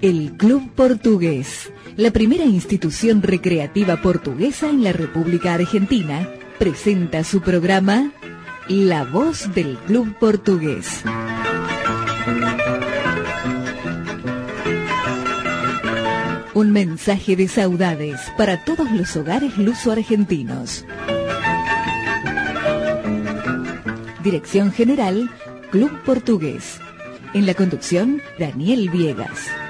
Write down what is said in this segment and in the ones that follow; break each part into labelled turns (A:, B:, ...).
A: El Club Portugués, la primera institución recreativa portuguesa en la República Argentina, presenta su programa La Voz del Club Portugués. Un mensaje de saudades para todos los hogares luso-argentinos. Dirección General, Club Portugués. En la conducción, Daniel Viegas.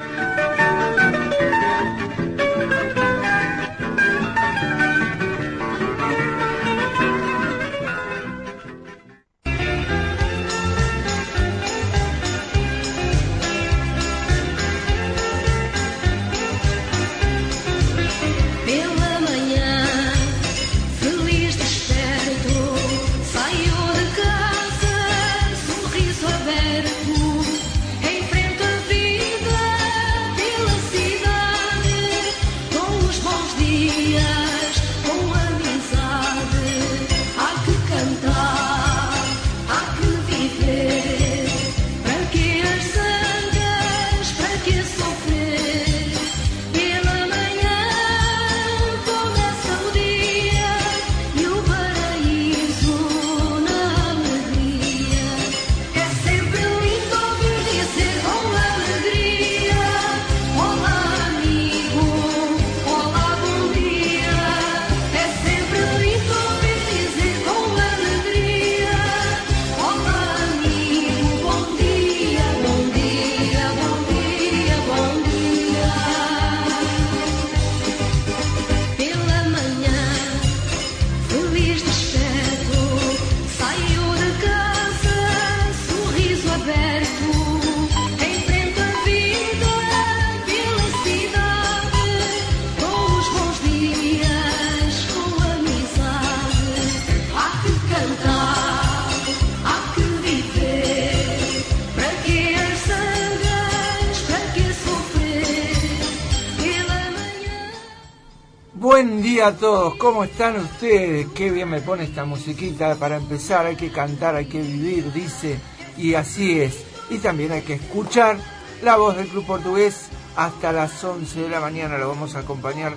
B: A todos, ¿cómo están ustedes? Qué bien me pone esta musiquita para empezar, hay que cantar, hay que vivir, dice, y así es. Y también hay que escuchar la voz del Club Portugués hasta las 11 de la mañana, lo vamos a acompañar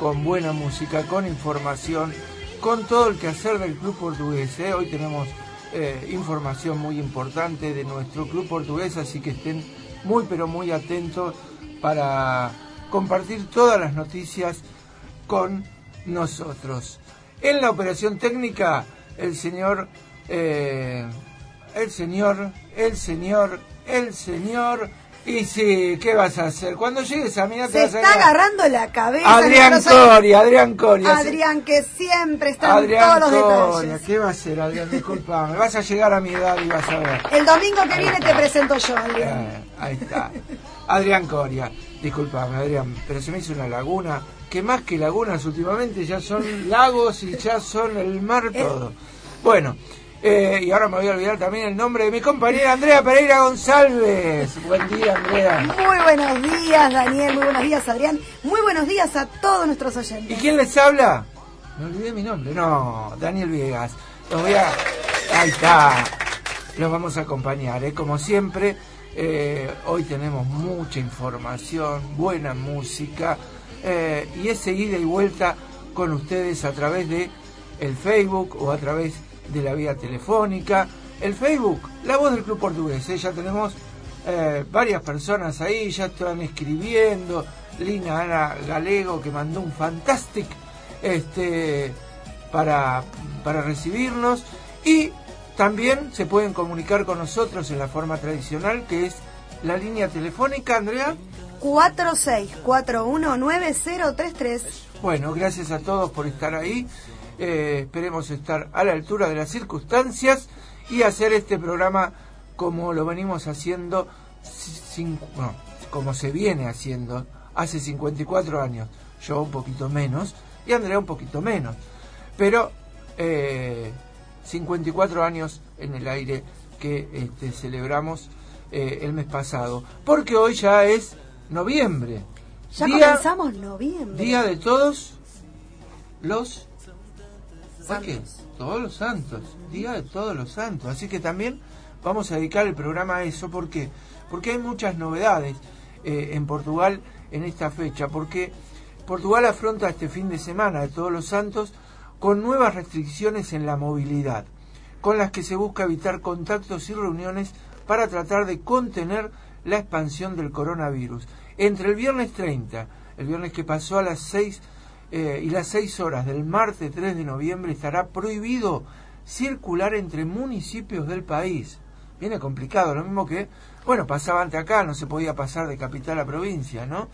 B: con buena música, con información, con todo el quehacer del Club Portugués. ¿eh? Hoy tenemos eh, información muy importante de nuestro Club Portugués, así que estén muy pero muy atentos para compartir todas las noticias con nosotros. En la operación técnica, el señor, eh, el señor, el señor, el señor. Y sí, ¿qué vas a hacer? Cuando llegues a mí
C: te Se está agarrando la cabeza.
B: Adrián Coria, Adrián Coria.
C: Adrián, que siempre está en todos los Coria,
B: ¿qué va a hacer, Adrián? Disculpame. Vas a llegar a mi edad y vas a ver.
C: El domingo que viene te presento yo, Adrián.
B: Eh, ahí está. Adrián Coria. Disculpame, Adrián, pero se me hizo una laguna que más que lagunas últimamente ya son lagos y ya son el mar eh. todo. Bueno, eh, y ahora me voy a olvidar también el nombre de mi compañera Andrea Pereira González. Buen día, Andrea.
C: Muy buenos días, Daniel. Muy buenos días, Adrián. Muy buenos días a todos nuestros oyentes.
B: ¿Y quién les habla? Me olvidé mi nombre. No, Daniel Viegas. Los voy a... Ahí está. Los vamos a acompañar, ¿eh? Como siempre, eh, hoy tenemos mucha información, buena música. Eh, y es seguida y vuelta con ustedes a través de el Facebook o a través de la vía telefónica. El Facebook, La Voz del Club Portugués, ¿eh? ya tenemos varias personas ahí, ya están escribiendo. Lina Ana Galego que mandó un fantastic este, para, para recibirnos. Y también se pueden comunicar con nosotros en la forma tradicional que es la línea telefónica, Andrea.
C: 46419033.
B: Bueno, gracias a todos por estar ahí. Eh, esperemos estar a la altura de las circunstancias y hacer este programa como lo venimos haciendo, como se viene haciendo hace 54 años. Yo un poquito menos y Andrea un poquito menos. Pero 54 eh, años en el aire que este, celebramos eh, el mes pasado. Porque hoy ya es noviembre.
C: Ya comenzamos noviembre.
B: Día de todos los... qué? Todos los santos. Día de todos los santos. Así que también vamos a dedicar el programa a eso. ¿Por qué? Porque hay muchas novedades eh, en Portugal en esta fecha. Porque Portugal afronta este fin de semana de todos los santos con nuevas restricciones en la movilidad, con las que se busca evitar contactos y reuniones para tratar de contener la expansión del coronavirus. Entre el viernes 30, el viernes que pasó a las 6 eh, y las 6 horas del martes 3 de noviembre, estará prohibido circular entre municipios del país. Viene complicado, lo mismo que, bueno, pasaba ante acá, no se podía pasar de capital a provincia, ¿no?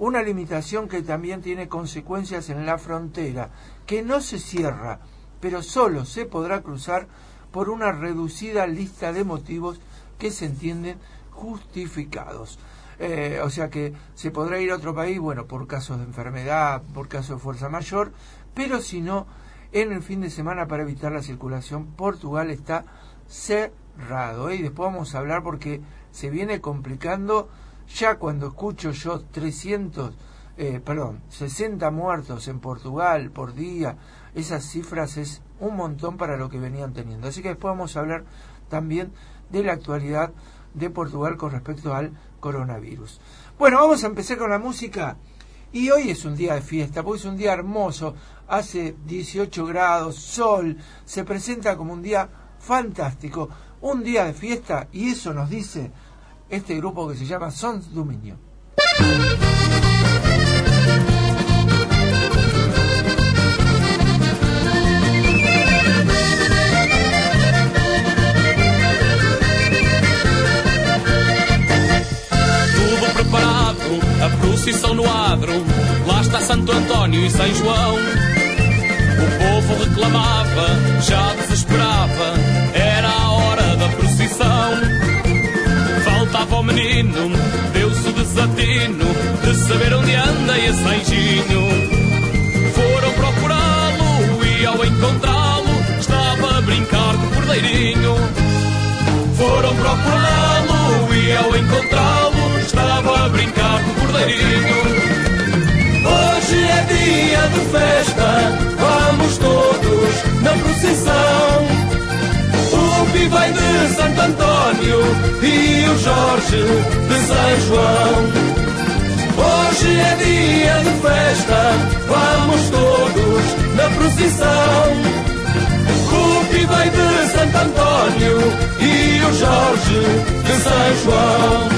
B: Una limitación que también tiene consecuencias en la frontera, que no se cierra, pero solo se podrá cruzar por una reducida lista de motivos que se entienden justificados. Eh, o sea que se podrá ir a otro país, bueno, por casos de enfermedad, por casos de fuerza mayor, pero si no, en el fin de semana para evitar la circulación, Portugal está cerrado. Y después vamos a hablar porque se viene complicando ya cuando escucho yo 300, eh, perdón, 60 muertos en Portugal por día, esas cifras es un montón para lo que venían teniendo. Así que después vamos a hablar también de la actualidad de Portugal con respecto al coronavirus. Bueno, vamos a empezar con la música. Y hoy es un día de fiesta, porque es un día hermoso, hace 18 grados, sol, se presenta como un día fantástico, un día de fiesta, y eso nos dice este grupo que se llama Sons Dominio.
D: Tudo preparado, a procissão no adro, lá está Santo António e São João. O povo reclamava, já desesperava, era a hora da procissão ao menino, deu-se o desatino de saber onde anda esse anjinho. Foram procurá-lo e ao encontrá-lo estava a brincar o cordeirinho. Foram procurá-lo e ao encontrá-lo estava a brincar o cordeirinho. Hoje é dia de festa, vamos todos na procissão. Vem de Santo António e o Jorge de São João. Hoje é dia de festa, vamos todos na procissão. Rupi vem de Santo António e o Jorge de São João.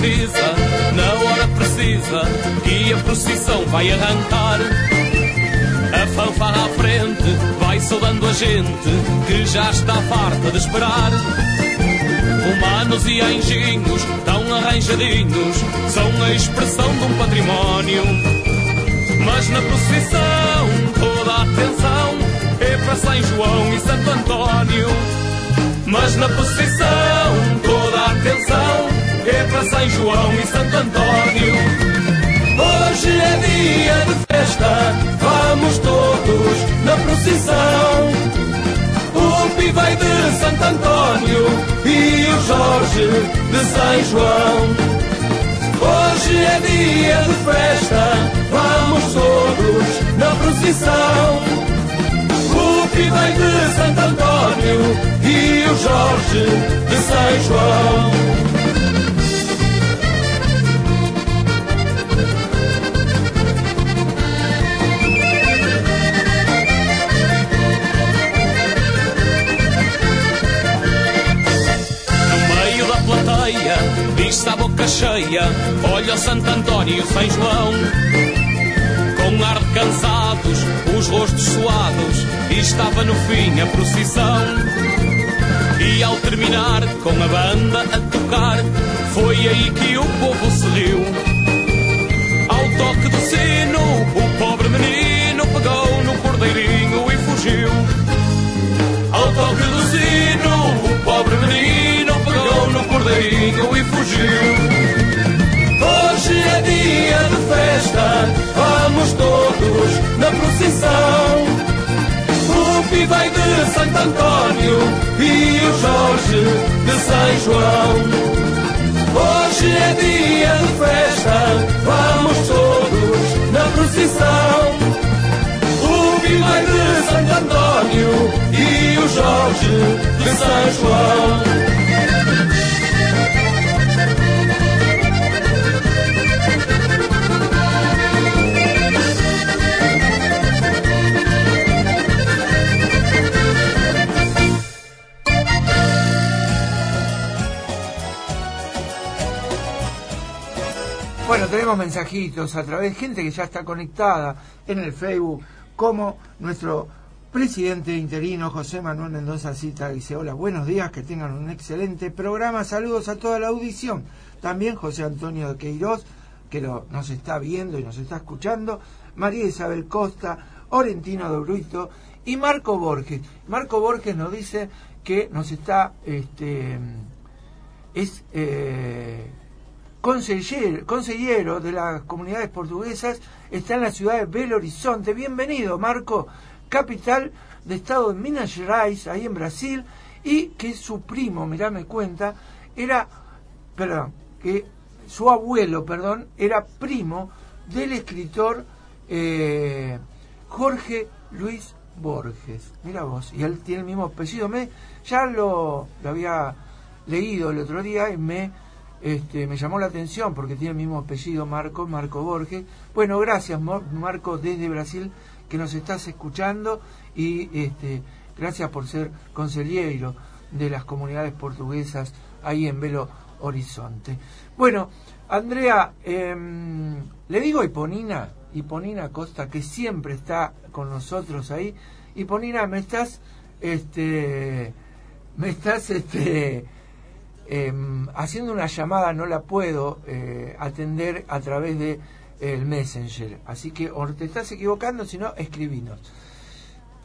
D: Avisa, na hora precisa, que a procissão vai arrancar. A fanfarra à frente vai saudando a gente que já está farta de esperar. Humanos e anjinhos tão arranjadinhos, são a expressão de um património. Mas na procissão toda a atenção é para São João e Santo Antônio. Mas na procissão toda a atenção para São João e Santo Antônio. Hoje é dia de festa, vamos todos na procissão. O Pi vai de Santo Antônio e o Jorge de São João. Hoje é dia de festa, vamos todos na procissão. O Pi vai de Santo Antônio e o Jorge de São João. Cheia, olha Santo António e São João. Com ar de cansados, os rostos suados, estava no fim a procissão. E ao terminar com a banda a tocar, foi aí que o povo se riu. Ao toque do sino, o pobre menino pegou no cordeirinho e fugiu. Ao toque do sino, o pobre menino pegou no cordeirinho e fugiu. Festa, vamos todos na procissão. O Pi vai de Santo Antônio e o Jorge de São João. Hoje é dia de festa, vamos todos na procissão. O Pi vai de Santo Antônio e o Jorge de São João.
B: Tenemos mensajitos a través de gente que ya está conectada en el Facebook, como nuestro presidente interino José Manuel Mendoza Cita dice, hola, buenos días, que tengan un excelente programa, saludos a toda la audición. También José Antonio de Queiroz, que nos está viendo y nos está escuchando, María Isabel Costa, Orentino de Bruito y Marco Borges. Marco Borges nos dice que nos está, este, es... Eh, consejero, de las comunidades portuguesas, está en la ciudad de Belo Horizonte. Bienvenido, Marco, capital de estado de Minas Gerais, ahí en Brasil, y que su primo, mirá, me cuenta, era, perdón, que su abuelo, perdón, era primo del escritor eh, Jorge Luis Borges. Mira vos, y él tiene el mismo apellido. Me, ya lo, lo había leído el otro día y me este, me llamó la atención porque tiene el mismo apellido Marco, Marco Borges. Bueno, gracias Marco desde Brasil que nos estás escuchando y este, gracias por ser consejero de las comunidades portuguesas ahí en Belo Horizonte. Bueno, Andrea, em, le digo a Iponina, Iponina Costa, que siempre está con nosotros ahí. Iponina, me estás, este, me estás, este, Em, haciendo una llamada no la puedo eh, atender a través de el Messenger. Así que o te estás equivocando, si no, escribinos.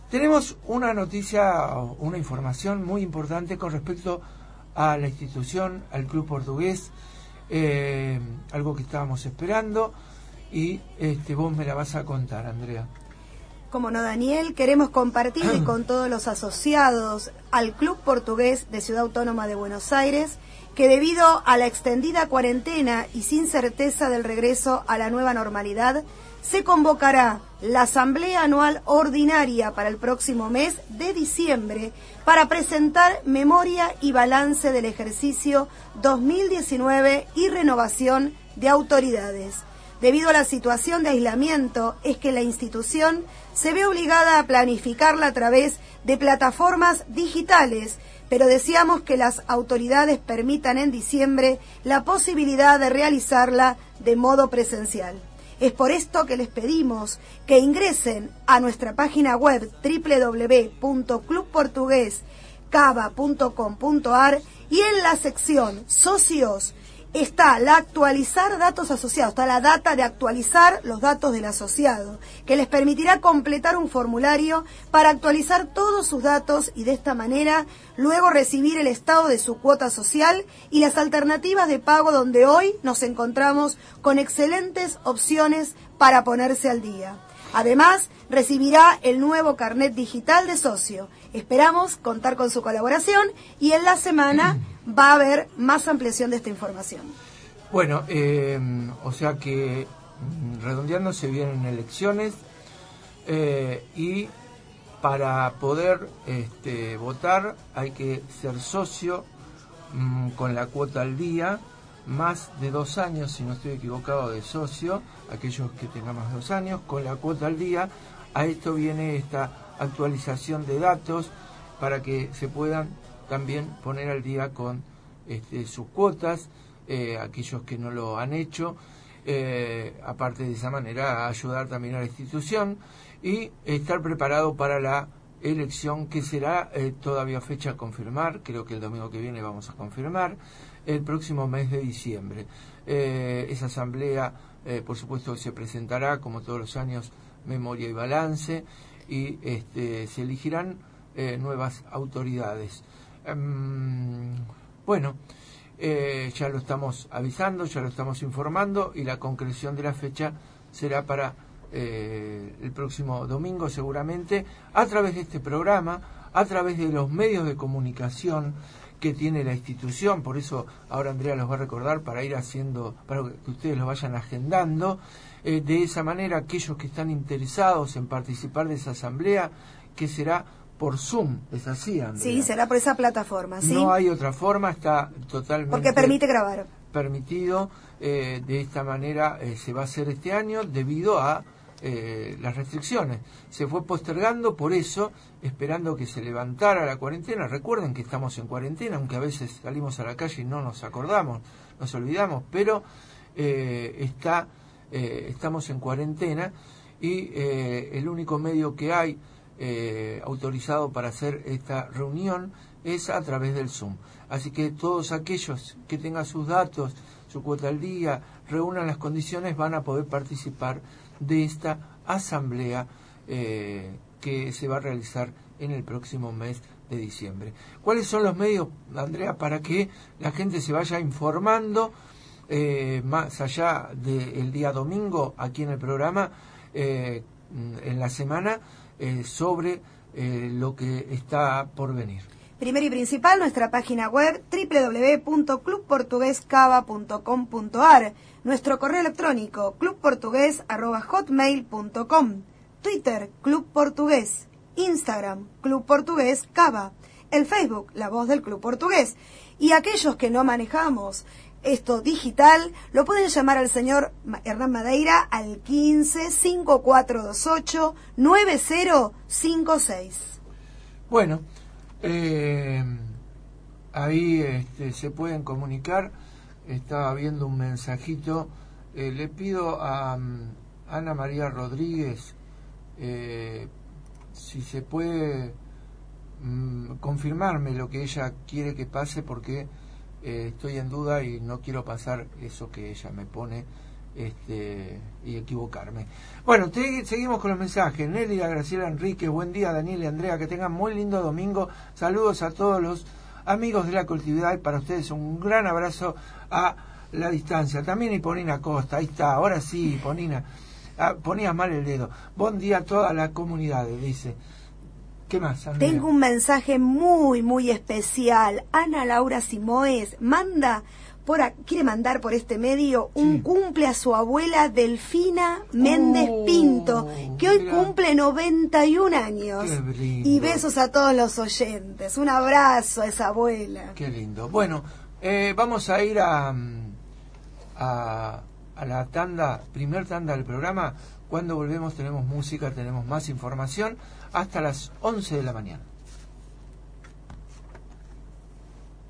B: Tenemos una noticia, una información muy importante con respecto a la institución, al club portugués, eh, algo que estábamos esperando y este, vos me la vas a contar, Andrea.
C: Como no, Daniel, queremos compartir con todos los asociados al Club Portugués de Ciudad Autónoma de Buenos Aires que debido a la extendida cuarentena y sin certeza del regreso a la nueva normalidad, se convocará la Asamblea Anual Ordinaria para el próximo mes de diciembre para presentar memoria y balance del ejercicio 2019 y renovación de autoridades. Debido a la situación de aislamiento, es que la institución se ve obligada a planificarla a través de plataformas digitales, pero deseamos que las autoridades permitan en diciembre la posibilidad de realizarla de modo presencial. Es por esto que les pedimos que ingresen a nuestra página web www.clubportuguescava.com.ar y en la sección socios está la actualizar datos asociados, está la data de actualizar los datos del asociado, que les permitirá completar un formulario para actualizar todos sus datos y de esta manera luego recibir el estado de su cuota social y las alternativas de pago donde hoy nos encontramos con excelentes opciones para ponerse al día. Además, recibirá el nuevo carnet digital de socio. Esperamos contar con su colaboración y en la semana va a haber más ampliación de esta información.
B: Bueno, eh, o sea que mm, redondeando se vienen elecciones eh, y para poder este, votar hay que ser socio mm, con la cuota al día, más de dos años, si no estoy equivocado, de socio, aquellos que tengan más de dos años, con la cuota al día. A esto viene esta actualización de datos para que se puedan también poner al día con este, sus cuotas, eh, aquellos que no lo han hecho, eh, aparte de esa manera ayudar también a la institución y estar preparado para la elección que será eh, todavía fecha a confirmar, creo que el domingo que viene vamos a confirmar, el próximo mes de diciembre. Esa asamblea, por supuesto, se presentará, como todos los años, memoria y balance, y este, se elegirán nuevas autoridades. Em, bueno, ya lo estamos avisando, ya lo estamos informando, y la concreción de la fecha será para eh, el próximo domingo seguramente, a través de este programa, a través de los medios de comunicación que tiene la institución, por eso ahora Andrea los va a recordar para ir haciendo, para que ustedes lo vayan agendando, eh, de esa manera aquellos que están interesados en participar de esa asamblea, que será por Zoom, es así, Andrea.
C: Sí, será por esa plataforma, ¿sí?
B: No hay otra forma, está totalmente...
C: Porque permite grabar.
B: Permitido, eh, de esta manera se va a hacer este año debido a eh, las restricciones. Se fue postergando por eso, esperando que se levantara la cuarentena. Recuerden que estamos en cuarentena, aunque a veces salimos a la calle y no nos acordamos, nos olvidamos, pero eh, está, eh, estamos en cuarentena y el único medio que hay autorizado para hacer esta reunión es a través del Zoom. Así que todos aquellos que tengan sus datos, su cuota al día, reúnan las condiciones, van a poder participar de esta asamblea eh, que se va a realizar en el próximo mes de diciembre. ¿Cuáles son los medios, Andrea, para que la gente se vaya informando eh, más allá del día domingo aquí en el programa, eh, en la semana, sobre lo que está por venir?
C: Primero y principal, nuestra página web www.clubportuguescava.com.ar nuestro correo electrónico clubportugués.hotmail.com, Twitter Club Portugués, Instagram Club Portugués Cava, el Facebook La Voz del Club Portugués. Y aquellos que no manejamos esto digital, lo pueden llamar al señor Hernán Madeira al 15 5428 9056.
B: Bueno, eh, ahí este, se pueden comunicar estaba viendo un mensajito. Eh, le pido a mm, Ana María Rodríguez eh, si se puede mm, confirmarme lo que ella quiere que pase porque eh, estoy en duda y no quiero pasar eso que ella me pone este, y equivocarme. Bueno, seguimos con los mensajes. Nelly, Graciela Enrique, buen día Daniel y Andrea, que tengan muy lindo domingo. Saludos a todos los amigos de la colectividad y para ustedes un gran abrazo a la distancia. También Iponina Costa, ahí está, ahora sí, Iponina. Ah, ponías mal el dedo. Buen día a toda la comunidad, dice. ¿Qué más?
C: Tengo un mensaje muy, muy especial. Ana Laura Simoes manda por quiere mandar por este medio un cumple a su abuela Delfina Méndez oh, Pinto, que hoy cumple 91 años. Y besos a todos los oyentes. Un abrazo a esa abuela.
B: Qué lindo. Bueno, eh, vamos a ir a, a, a, la tanda, primer tanda del programa. Cuando volvemos tenemos música, tenemos más información, hasta las 11 de la mañana.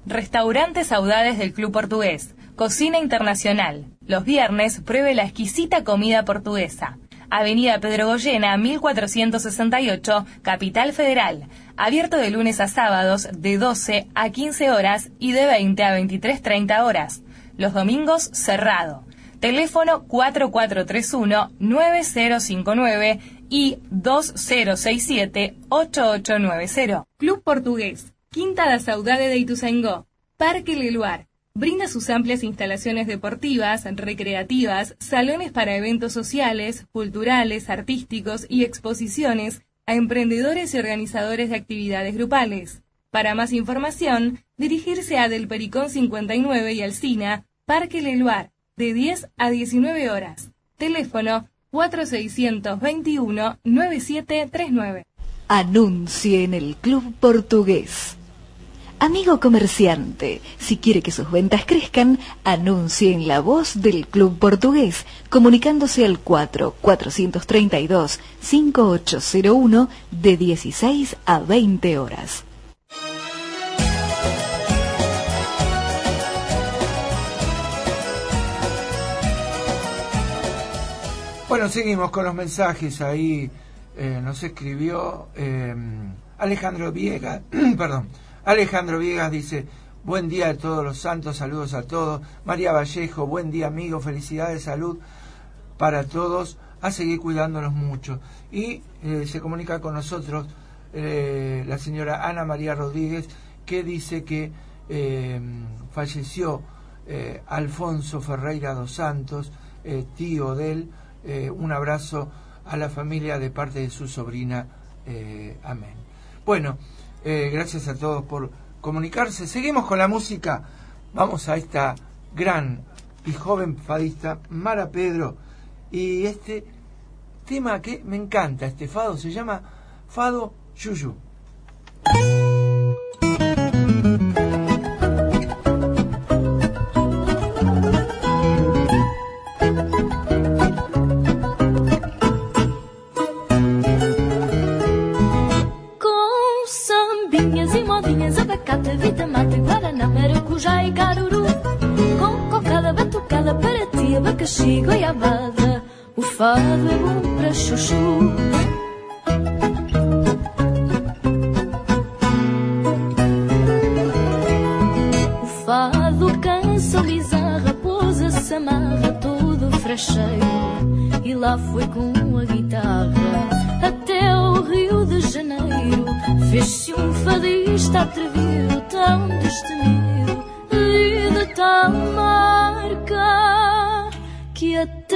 E: Restaurantes Saudades del Club Portugués. Cocina Internacional. Los viernes pruebe la exquisita comida portuguesa. Avenida Pedro Goyena, 1468, Capital Federal. Abierto de lunes a sábados de 12 a 15 horas y de 20 a 23.30 horas. Los domingos cerrado. Teléfono 4431-9059 y 2067-8890. Club Portugués. Quinta da Saudade de Ituzaingó. Parque Leluar brinda sus amplias instalaciones deportivas, recreativas, salones para eventos sociales, culturales, artísticos y exposiciones a emprendedores y organizadores de actividades grupales. Para más información, dirigirse a Del Pericón 59 y Alcina, Parque Leluar, de 10 a 19 horas. Teléfono 4621-9739.
A: Anuncie en el Club Portugués. Amigo comerciante, si quiere que sus ventas crezcan, anuncie en la voz del Club Portugués, comunicándose al 4-432-5801 de 16 a 20 horas.
B: Bueno, seguimos con los mensajes ahí. Eh, nos escribió... Eh, Alejandro Viegas, perdón, Alejandro Viegas dice, buen día a todos los santos, saludos a todos. María Vallejo, buen día amigo, felicidades, salud para todos, a seguir cuidándonos mucho. Y eh, se comunica con nosotros eh, la señora Ana María Rodríguez, que dice que eh, falleció Alfonso Ferreira dos Santos, tío de él. un abrazo a la familia de parte de su sobrina. amén. Bueno, gracias a todos por comunicarse. Seguimos con la música. Vamos a esta gran y joven fadista, Mara Pedro y este tema que me encanta, este fado, se llama Fado Yuyu.
F: Maracujá e caruru. Com cocada, batucada, para ti, abacaxi, goiabada fado é bom pra chuchu. O fado cansa, lisa, raposa, se amarra todo frecheiro. E lá foi com a guitarra até o Rio de Janeiro. Fez-se um fadista atrevido, tão destemido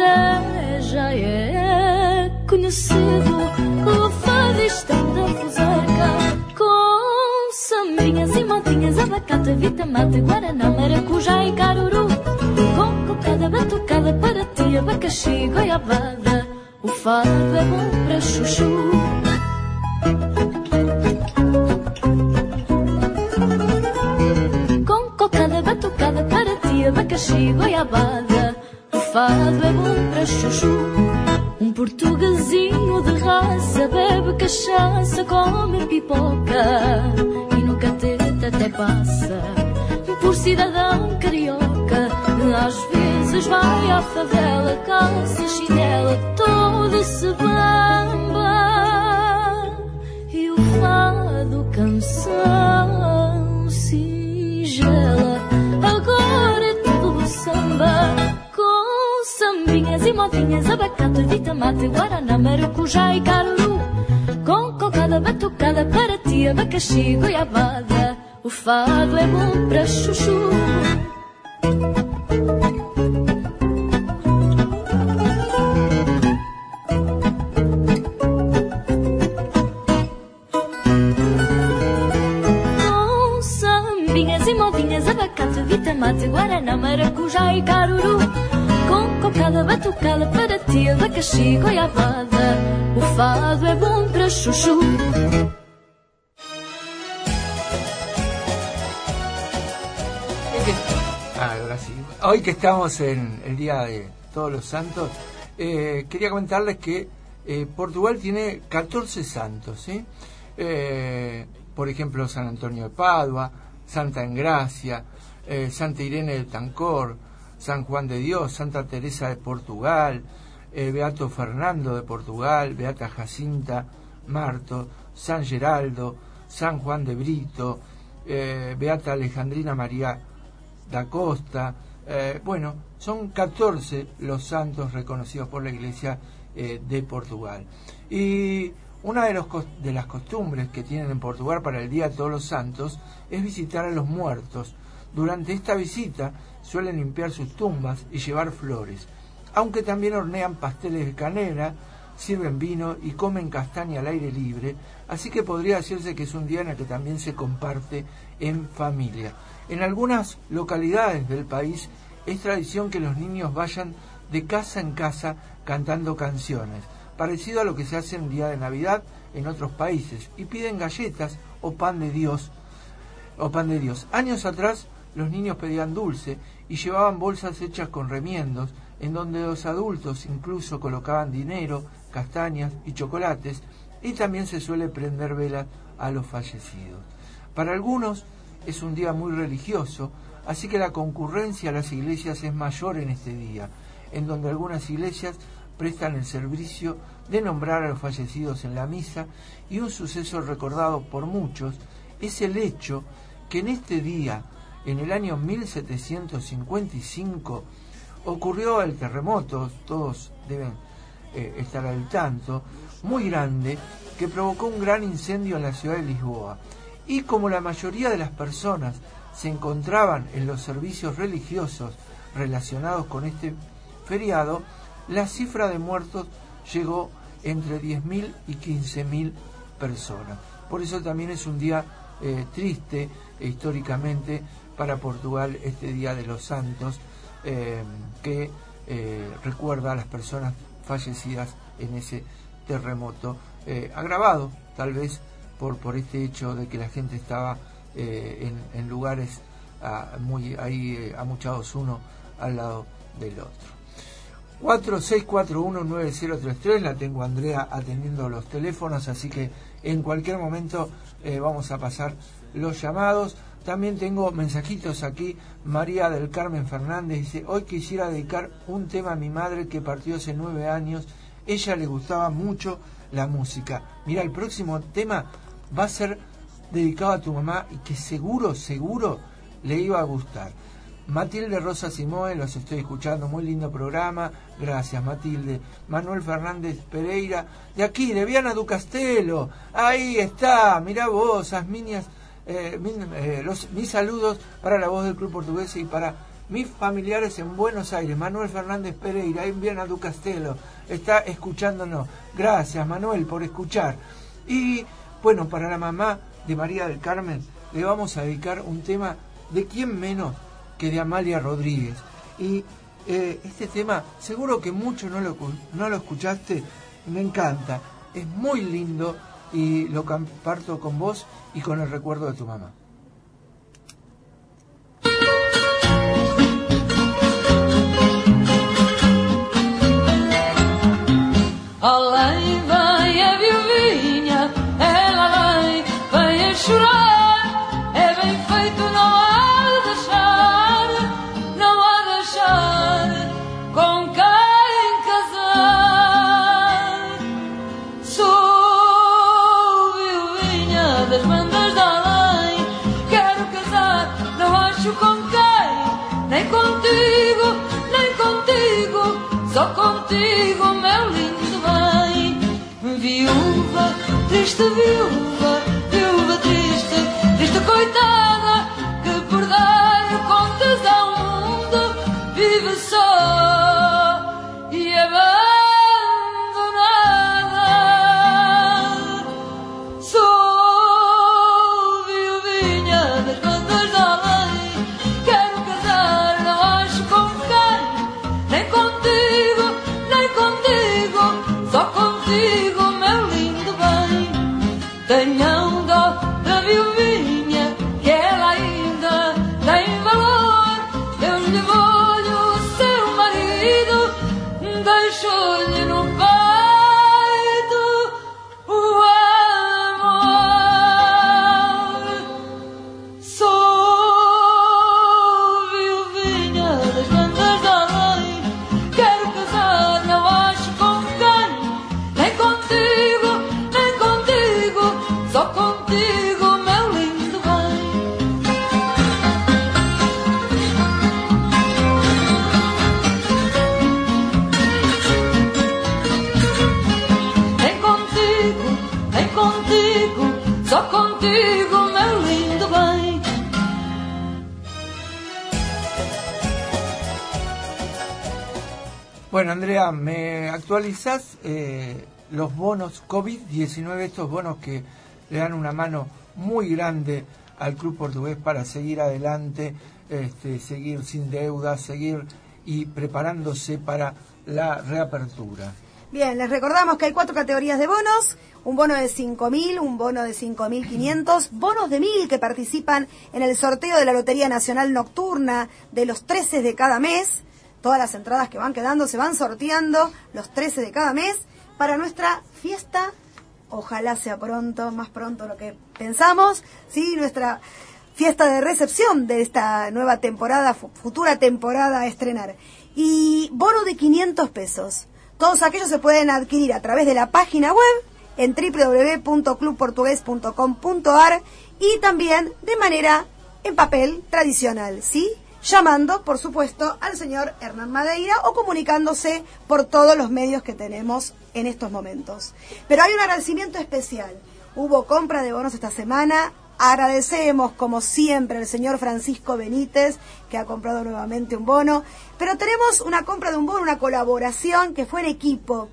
F: até já é conhecido. O fadista da fusarca com sambinhas e motinhas, abacate, vitamate, guaraná, maracujá e caruru. Com cocada, batucada para ti, abacaxi, goiabada. O fado é bom para chuchu. Com cocada, batucada para ti, abacaxi, goiabada. é para chuchu. Um portuguesinho de raça bebe cachaça, come pipoca e no catete até passa por cidadão carioca. Às vezes vai à favela, calça chinela, todo se modinhas, abacate, vitamate, guaraná, maracujá e caruru. Com cocada, batucada, para ti, abacaxi, goiabada. O fado é bom pra chuchu. Para. O fado bom para chuchu.
B: Hoy que estamos en el Día de Todos los Santos, eh, quería comentarles que eh, Portugal tiene 14 santos. Eh, por ejemplo, San Antonio de Padua, Santa Engracia, Santa Irene de Tancor, San Juan de Dios, Santa Teresa de Portugal, eh, Beato Fernando de Portugal, Beata Jacinta Marto, San Geraldo, San Juan de Brito, eh, Beata Alejandrina María da Costa. Eh, bueno, son 14 los santos reconocidos por la Iglesia de Portugal. Y una de, las costumbres que tienen en Portugal para el Día de Todos los Santos es visitar a los muertos. Durante esta visita suelen limpiar sus tumbas y llevar flores, aunque también hornean pasteles de canela, sirven vino y comen castaña al aire libre, así que podría decirse que es un día en el que también se comparte en familia. En algunas localidades del país es tradición que los niños vayan de casa en casa cantando canciones, parecido a lo que se hace en día de Navidad en otros países, y piden galletas o pan de Dios. O pan de Dios. Años atrás los niños pedían dulce y llevaban bolsas hechas con remiendos, en donde los adultos incluso colocaban dinero, castañas y chocolates, y también se suele prender velas a los fallecidos. Para algunos es un día muy religioso, así que la concurrencia a las iglesias es mayor en este día, en donde algunas iglesias prestan el servicio de nombrar a los fallecidos en la misa y un suceso recordado por muchos es el hecho que en este día, en el año 1755, ocurrió el terremoto, todos deben eh, estar al tanto, muy grande, que provocó un gran incendio en la ciudad de Lisboa. Y como la mayoría de las personas se encontraban en los servicios religiosos relacionados con este feriado, la cifra de muertos llegó entre 10.000 y 15.000 personas. Por eso también es un día eh, triste e históricamente para Portugal este Día de los Santos, eh, que eh, recuerda a las personas fallecidas en ese terremoto, agravado tal vez por, por este hecho de que la gente estaba en, lugares ah, muy ahí amuchados uno al lado del otro. 46419033, la tengo Andrea atendiendo los teléfonos, así que en cualquier momento eh, vamos a pasar los llamados. También tengo mensajitos aquí. María del Carmen Fernández dice, hoy quisiera dedicar un tema a mi madre que partió hace nueve años. Ella le gustaba mucho la música. Mira, el próximo tema va a ser dedicado a tu mamá y que seguro, seguro le iba a gustar. Matilde Rosa Simoe, los estoy escuchando, muy lindo programa, gracias Matilde. Manuel Fernández Pereira, de aquí, de Viana du Castelo, ahí está, mirá vos, Asminias, eh, eh, mis saludos para la voz del Club Portugués y para mis familiares en Buenos Aires, Manuel Fernández Pereira, en Viana du Castelo, está escuchándonos. Gracias Manuel por escuchar. Y bueno, para la mamá de María del Carmen, le vamos a dedicar un tema de quién menos que de Amalia Rodríguez. Y eh, este tema, seguro que mucho no lo, no lo escuchaste, me encanta, es muy lindo y lo comparto con vos y con el recuerdo de tu mamá.
A: Triste viúva,
B: Bueno, Andrea, ¿me actualizás eh, los bonos COVID-19, estos bonos que le dan una mano muy grande al club portugués para seguir adelante, este, seguir sin deudas, seguir y preparándose para la reapertura?
C: Bien, les recordamos que hay cuatro categorías de bonos. Un bono de 5.000, un bono de 5.500, bonos de 1.000 que participan en el sorteo de la Lotería Nacional Nocturna de los 13 de cada mes. Todas las entradas que van quedando se van sorteando los 13 de cada mes para nuestra fiesta. Ojalá sea pronto, más pronto lo que pensamos. Sí, nuestra fiesta de recepción de esta nueva temporada, fu- futura temporada a estrenar. Y bono de 500 pesos. Todos aquellos se pueden adquirir a través de la página web en www.clubportugues.com.ar y también de manera en papel tradicional, ¿sí? Llamando, por supuesto, al señor Hernán Madeira o comunicándose por todos los medios que tenemos en estos momentos. Pero hay un agradecimiento especial. Hubo compra de bonos esta semana. Agradecemos, como siempre, al señor Francisco Benítez, que ha comprado nuevamente un bono. Pero tenemos una compra de un bono, una colaboración que fue en equipo.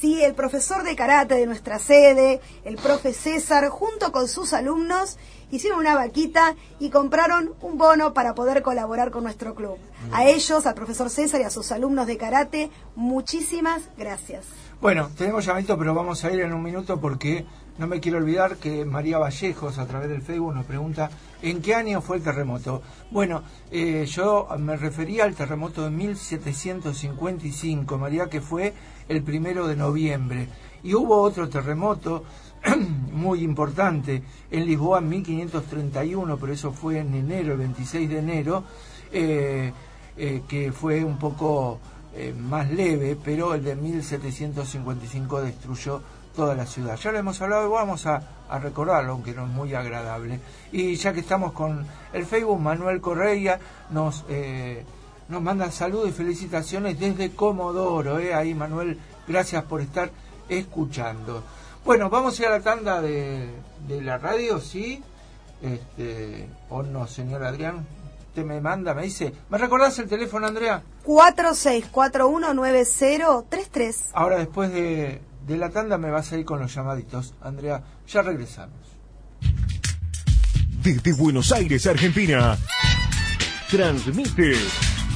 C: Sí, el profesor de karate de nuestra sede, el profe César, junto con sus alumnos, hicieron una vaquita y compraron un bono para poder colaborar con nuestro club. A ellos, al profesor César y a sus alumnos de karate, muchísimas gracias.
B: Bueno, tenemos llamadito, pero vamos a ir en un minuto porque no me quiero olvidar que María Vallejos, a través del Facebook, nos pregunta ¿en qué año fue el terremoto? Bueno, eh, yo me refería al terremoto de 1755, María, que fue el primero de noviembre. Y hubo otro terremoto muy importante en Lisboa en 1531, pero eso fue en enero, el 26 de enero, eh, eh, que fue un poco eh, más leve, pero el de 1755 destruyó toda la ciudad. Ya lo hemos hablado y vamos a, recordarlo, aunque no es muy agradable. Y ya que estamos con el Facebook, Manuel Correia nos, nos manda saludos y felicitaciones desde Comodoro. Eh. Ahí, Manuel, gracias por estar escuchando. Bueno, vamos a ir a la tanda de, de la radio, ¿sí? Este, ¿O no, señor Adrián? Usted me manda, me dice, ¿me recordás el teléfono, Andrea?
C: 46419033.
B: Ahora, después de, de la tanda, me vas a ir con los llamaditos. Andrea, ya regresamos.
G: Desde Buenos Aires, Argentina, transmite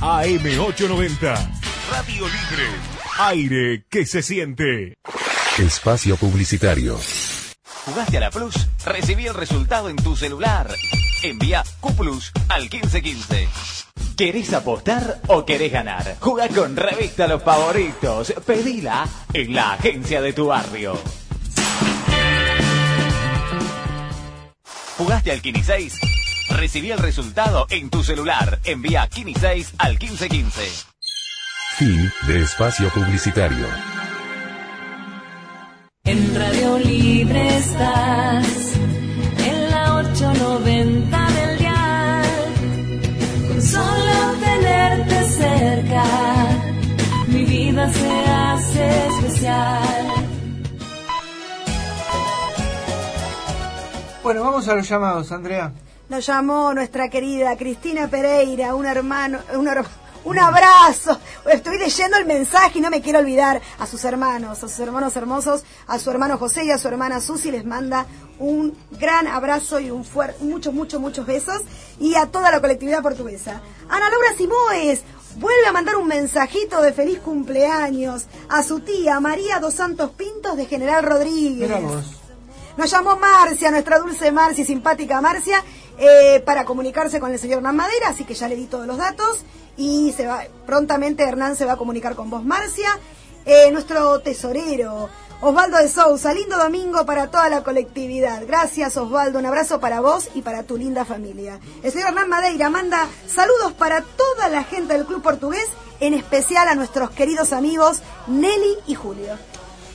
G: AM890, Radio Libre, aire que se siente.
H: Espacio Publicitario.
I: ¿Jugaste a la Plus? Recibí el resultado en tu celular. Envía Q Plus al 1515. ¿Querés apostar o querés ganar? Jugá con Revista Los Favoritos. Pedila en la agencia de tu barrio. ¿Jugaste al Kini 6? Recibí el resultado en tu celular. Envía Kini 6 al 1515.
H: Fin de espacio publicitario.
F: En Radio Libre estás, en la 890 del dial, con solo tenerte cerca, mi vida se hace especial.
B: Bueno, vamos a los llamados, Andrea.
C: Nos llamó nuestra querida Cristina Pereira, un hermano, un, her- un abrazo. Estoy leyendo el mensaje y no me quiero olvidar a sus hermanos, a sus hermanos hermosos, a su hermano José y a su hermana Susi les manda un gran abrazo y un fuerte, muchos, muchos, muchos besos y a toda la colectividad portuguesa. Ana Laura Simoes vuelve a mandar un mensajito de feliz cumpleaños a su tía María dos Santos Pintos de General Rodríguez. Nos llamó Marcia, nuestra dulce Marcia y simpática Marcia, eh, para comunicarse con el señor Hernán Madera, así que ya le di todos los datos y se va, prontamente Hernán se va a comunicar con vos, Marcia. Eh, nuestro tesorero, Osvaldo de Sousa, lindo domingo para toda la colectividad. Gracias Osvaldo, un abrazo para vos y para tu linda familia. El señor Hernán Madeira manda saludos para toda la gente del Club Portugués, en especial a nuestros queridos amigos Nelly y Julio.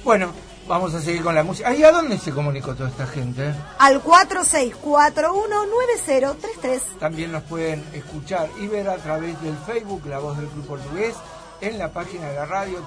B: Bueno, vamos a seguir con la música. ¿Ahí a dónde se comunicó toda esta gente?
C: Al 46419033.
B: También nos pueden escuchar y ver a través del Facebook La Voz del Club Portugués, en la página de la radio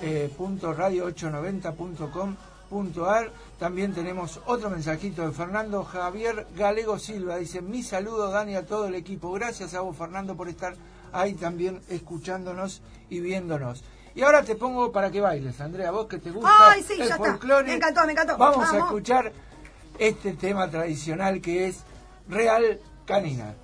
B: www.radio890.com.ar. También tenemos otro mensajito de Fernando Javier Galego Silva. Dice, mi saludo Dani a todo el equipo. Gracias a vos Fernando por estar ahí también escuchándonos y viéndonos. Y ahora te pongo para que bailes, Andrea, vos que te gusta
C: Ay, sí,
B: el
C: ya está.
B: folclore.
C: Me encantó, me encantó.
B: Vamos, a escuchar este tema tradicional que es Real Canina.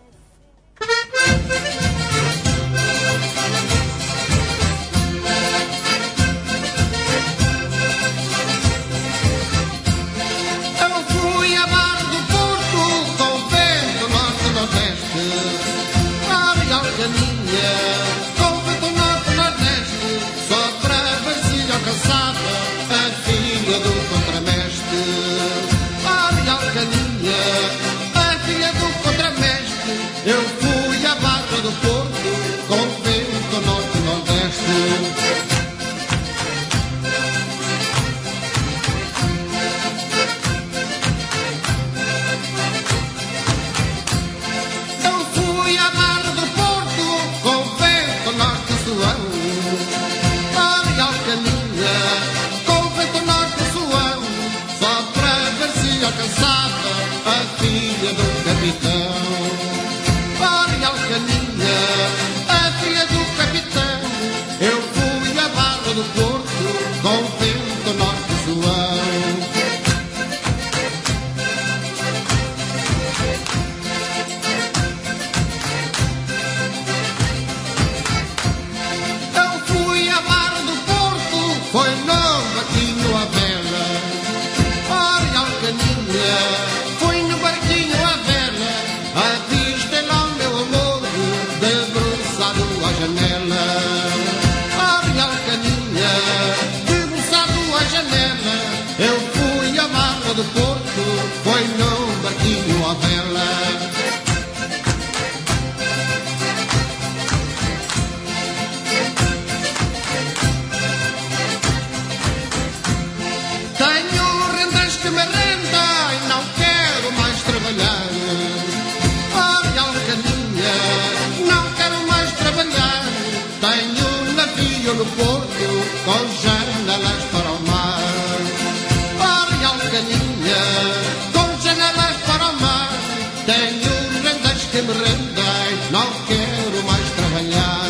J: Que me rendem, não quero mais trabalhar.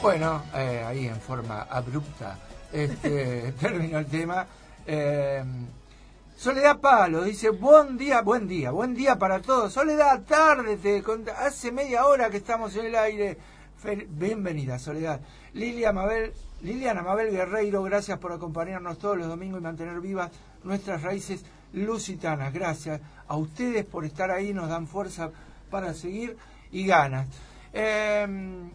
B: Bueno, eh, ahí en forma abrupta este, terminó el tema. Eh, Soledad Palo dice, buen día, buen día, buen día para todos. Soledad, tarde, te cont- hace media hora que estamos en el aire. Bienvenida, Soledad. Lilia Mabel, Liliana Mabel Guerreiro, gracias por acompañarnos todos los domingos y mantener vivas nuestras raíces lusitanas. Gracias a ustedes por estar ahí, nos dan fuerza para seguir y ganas. Em,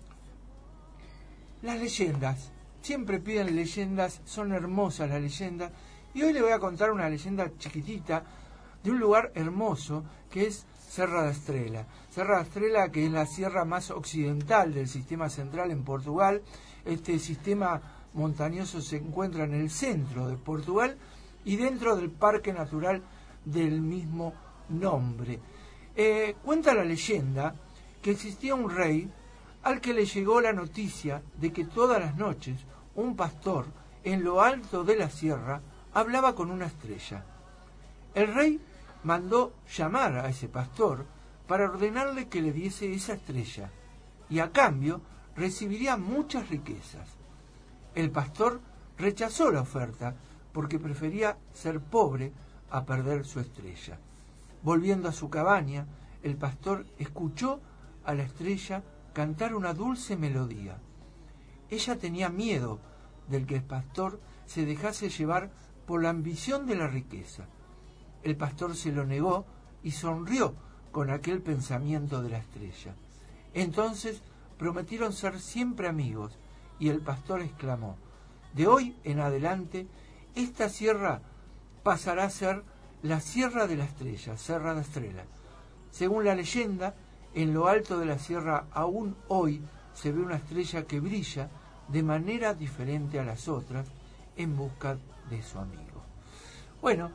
B: las leyendas. Siempre piden leyendas, son hermosas las leyendas. Y hoy le voy a contar una leyenda chiquitita de un lugar hermoso que es Serra da Estrela. Serra da Estrela, que es la sierra más occidental del sistema central en Portugal. Este sistema montañoso se encuentra en el centro de Portugal y dentro del Parque Natural del mismo nombre. Eh, cuenta la leyenda que existía un rey al que le llegó la noticia de que todas las noches un pastor en lo alto de la sierra hablaba con una estrella. El rey mandó llamar a ese pastor para ordenarle que le diese esa estrella y a cambio recibiría muchas riquezas. El pastor rechazó la oferta porque prefería ser pobre a perder su estrella. Volviendo a su cabaña, el pastor escuchó a la estrella cantar una dulce melodía. Ella tenía miedo del que el pastor se dejase llevar por la ambición de la riqueza. El pastor se lo negó y sonrió con aquel pensamiento de la estrella. Entonces prometieron ser siempre amigos y el pastor exclamó, de hoy en adelante esta sierra pasará a ser la Sierra de la Estrella, Serra de Estrela. Según la leyenda, en lo alto de la sierra aún hoy se ve una estrella que brilla de manera diferente a las otras en busca de su amigo. Bueno,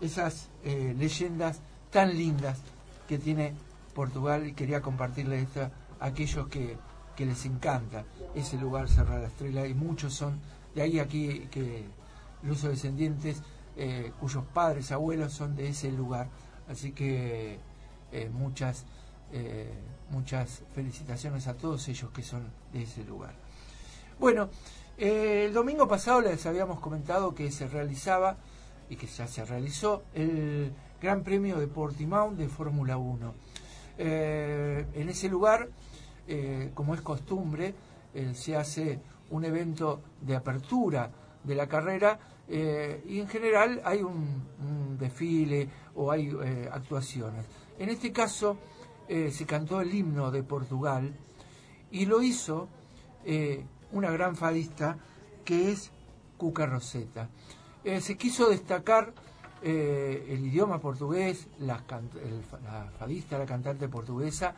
B: esas eh, leyendas tan lindas que tiene Portugal y quería compartirles esto a aquellos que, que les encanta ese lugar Serra la Estrella y muchos son de ahí aquí que los descendientes eh, cuyos padres, abuelos son de ese lugar. Así que eh, muchas, muchas felicitaciones a todos ellos que son de ese lugar. Bueno, eh, el domingo pasado les habíamos comentado que se realizaba y que ya se realizó el Gran Premio de Portimao de Fórmula 1. Eh, en ese lugar, eh, como es costumbre, se hace un evento de apertura de la carrera y en general hay un, desfile o hay actuaciones. En este caso se cantó el himno de Portugal y lo hizo una gran fadista que es Cuca Roseta. Eh, se quiso destacar eh, el idioma portugués, la, la fadista, la cantante portuguesa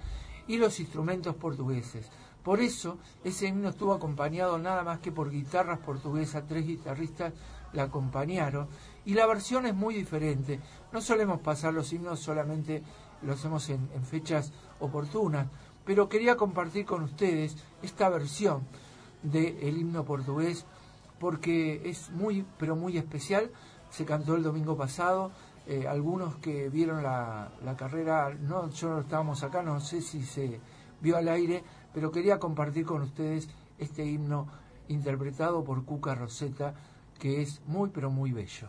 B: y los instrumentos portugueses. Por eso ese himno estuvo acompañado nada más que por guitarras portuguesas, tres guitarristas la acompañaron y la versión es muy diferente. No solemos pasar los himnos, solamente lo hacemos en, en fechas oportunas, pero quería compartir con ustedes esta versión del himno portugués porque es muy, pero muy especial. Se cantó el domingo pasado. eh, algunos que vieron la, la carrera, no, yo no estábamos acá, no sé si se vio al aire, pero quería compartir con ustedes este himno interpretado por Cuca Roseta, que es muy, pero muy bello.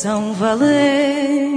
B: são valer.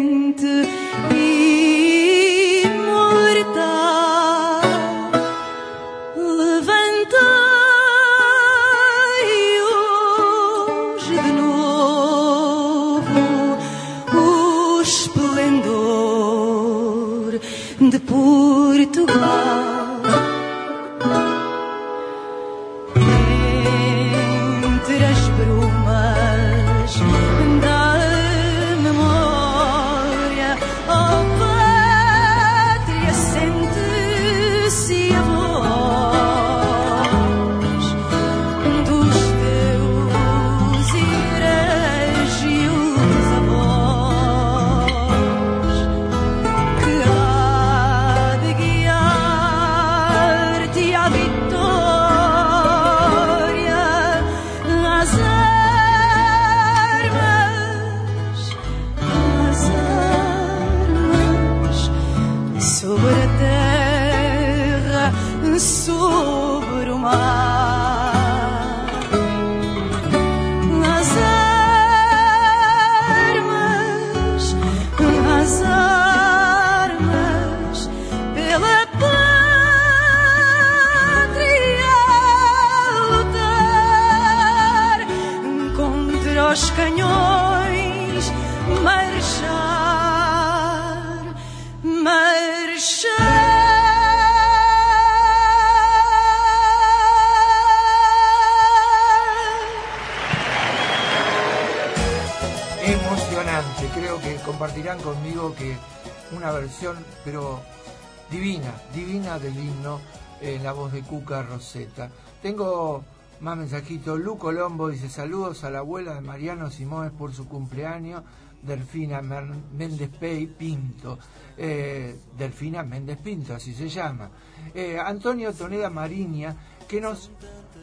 B: La voz de Cuca Roseta. Tengo más mensajitos. Lu Colombo dice saludos a la abuela de Mariano Simónes por su cumpleaños. Delfina Méndez Pinto. Eh, Delfina Méndez Pinto, así se llama. Eh, Antonio Toneda Mariña, que nos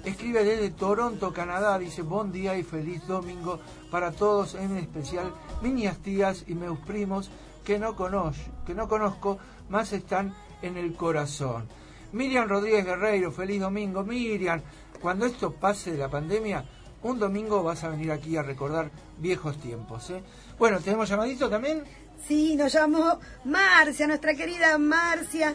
B: escribe desde Toronto, Canadá, dice buen día y feliz domingo para todos, en especial miñas tías y meus primos que no, que no conozco, más están en el corazón. Miriam Rodríguez Guerreiro, feliz domingo. Miriam, cuando esto pase de la pandemia, un domingo vas a venir aquí a recordar viejos tiempos. ¿eh? Bueno, ¿tenemos llamadito también?
C: Sí, nos llamó Marcia, nuestra querida Marcia.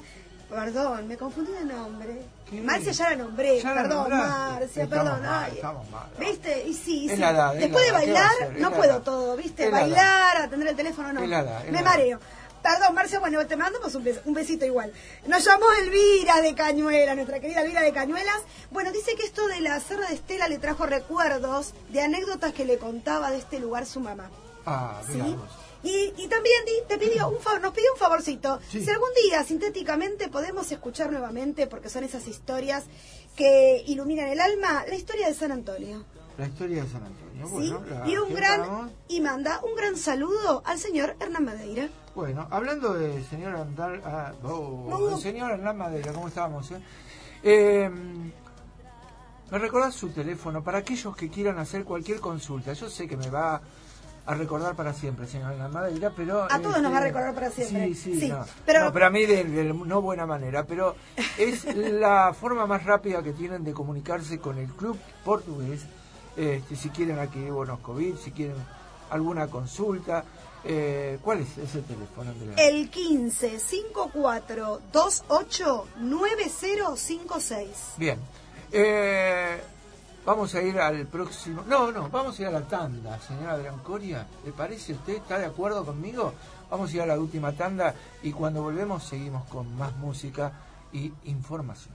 C: Perdón, me confundí de nombre.
B: ¿Qué?
C: Marcia ya la nombré,
B: Ya
C: perdón. Marcia,
B: Estamos
C: perdón.
B: mal,
C: ay.
B: estamos mal.
C: ¿Viste? Y sí, sí.
B: la edad, es
C: Después de
B: la edad, ¿qué va a
C: bailar, no puedo todo, ¿viste? Bailar, atender el teléfono, no.
B: La edad,
C: Me mareo. Perdón, Marcia, bueno, te mandamos un, un besito igual. Nos llamó Elvira de Cañuelas, nuestra querida Elvira de Cañuelas. Bueno, dice que esto de la Serra de Estela le trajo recuerdos de anécdotas que le contaba de este lugar su mamá.
B: Ah,
C: ¿sí? Y, y también te pidió un favor, nos pidió un favorcito.
B: Sí.
C: Si algún día sintéticamente podemos escuchar nuevamente, porque son esas historias que iluminan el alma, la historia de San Antonio.
B: La historia de San Antonio.
C: ¿sí?
B: Bueno, la
C: y un gran y manda un gran saludo al señor Hernán Madeira.
B: Bueno, hablando del señor Andal, ah, oh,
C: No.
B: señor Hernán Madeira, ¿cómo estábamos? Eh? Eh, ¿Me recordás su teléfono para aquellos que quieran hacer cualquier consulta? Yo sé que me va a recordar para siempre, señor Hernán Madeira, pero...
C: A todos nos va a recordar para siempre.
B: Sí, sí,
C: Sí,
B: no.
C: pero-
B: No, pero a mí de, de no buena manera, pero es la forma más rápida que tienen de comunicarse con el club portugués, este, si quieren aquí bonos COVID, si quieren alguna consulta. Eh, ¿Cuál es ese teléfono? Andrea?
C: El 15 54 28 9056.
B: Bien. Eh, vamos a ir al próximo. No, no, vamos a ir a la tanda, señora Brancoria. ¿Le parece a usted? ¿Está de acuerdo conmigo? Vamos a ir a la última tanda y cuando volvemos seguimos con más música y información.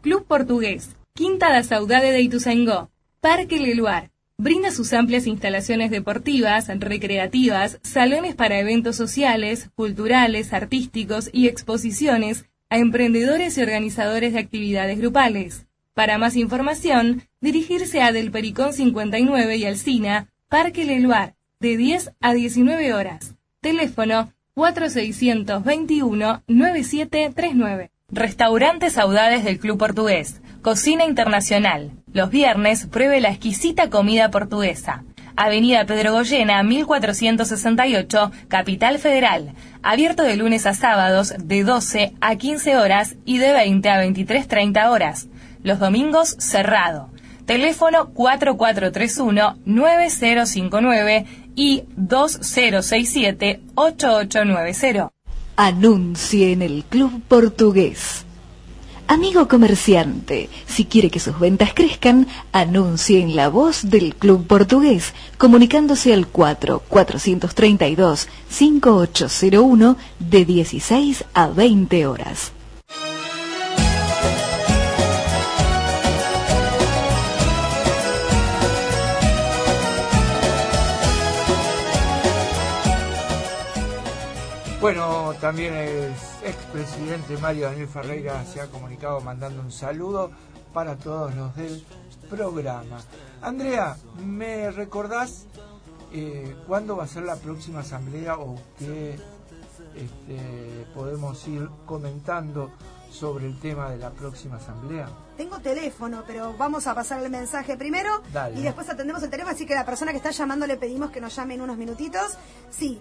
E: Club Portugués, Quinta da Saudade de Ituzaingó, Parque Leluar. Brinda sus amplias instalaciones deportivas, recreativas, salones para eventos sociales, culturales, artísticos y exposiciones a emprendedores y organizadores de actividades grupales. Para más información, dirigirse a Del Pericón 59 y Alcina, Parque Leluar, de 10 a 19 horas. Teléfono 4621-9739. Restaurante Saudades del Club Portugués. Cocina Internacional. Los viernes pruebe la exquisita comida portuguesa. Avenida Pedro Goyena, 1468, Capital Federal. Abierto de lunes a sábados de 12 a 15 horas y de 20 a 23.30 horas. Los domingos cerrado. Teléfono 4431-9059 y 2067-8890.
A: Anuncie en el Club Portugués. Amigo comerciante, si quiere que sus ventas crezcan, anuncie en la voz del Club Portugués, comunicándose al 4 432 5801 de 16 a 20 horas.
B: Bueno, también el expresidente Mario Daniel Ferreira se ha comunicado mandando un saludo para todos los del programa. Andrea, ¿me recordás eh, cuándo va a ser la próxima asamblea o qué este, podemos ir comentando sobre el tema de la próxima asamblea?
C: Tengo teléfono, pero vamos a pasar el mensaje primero
B: Dale.
C: y después atendemos el teléfono, así que la persona que está llamando le pedimos que nos llame en unos minutitos. Sí,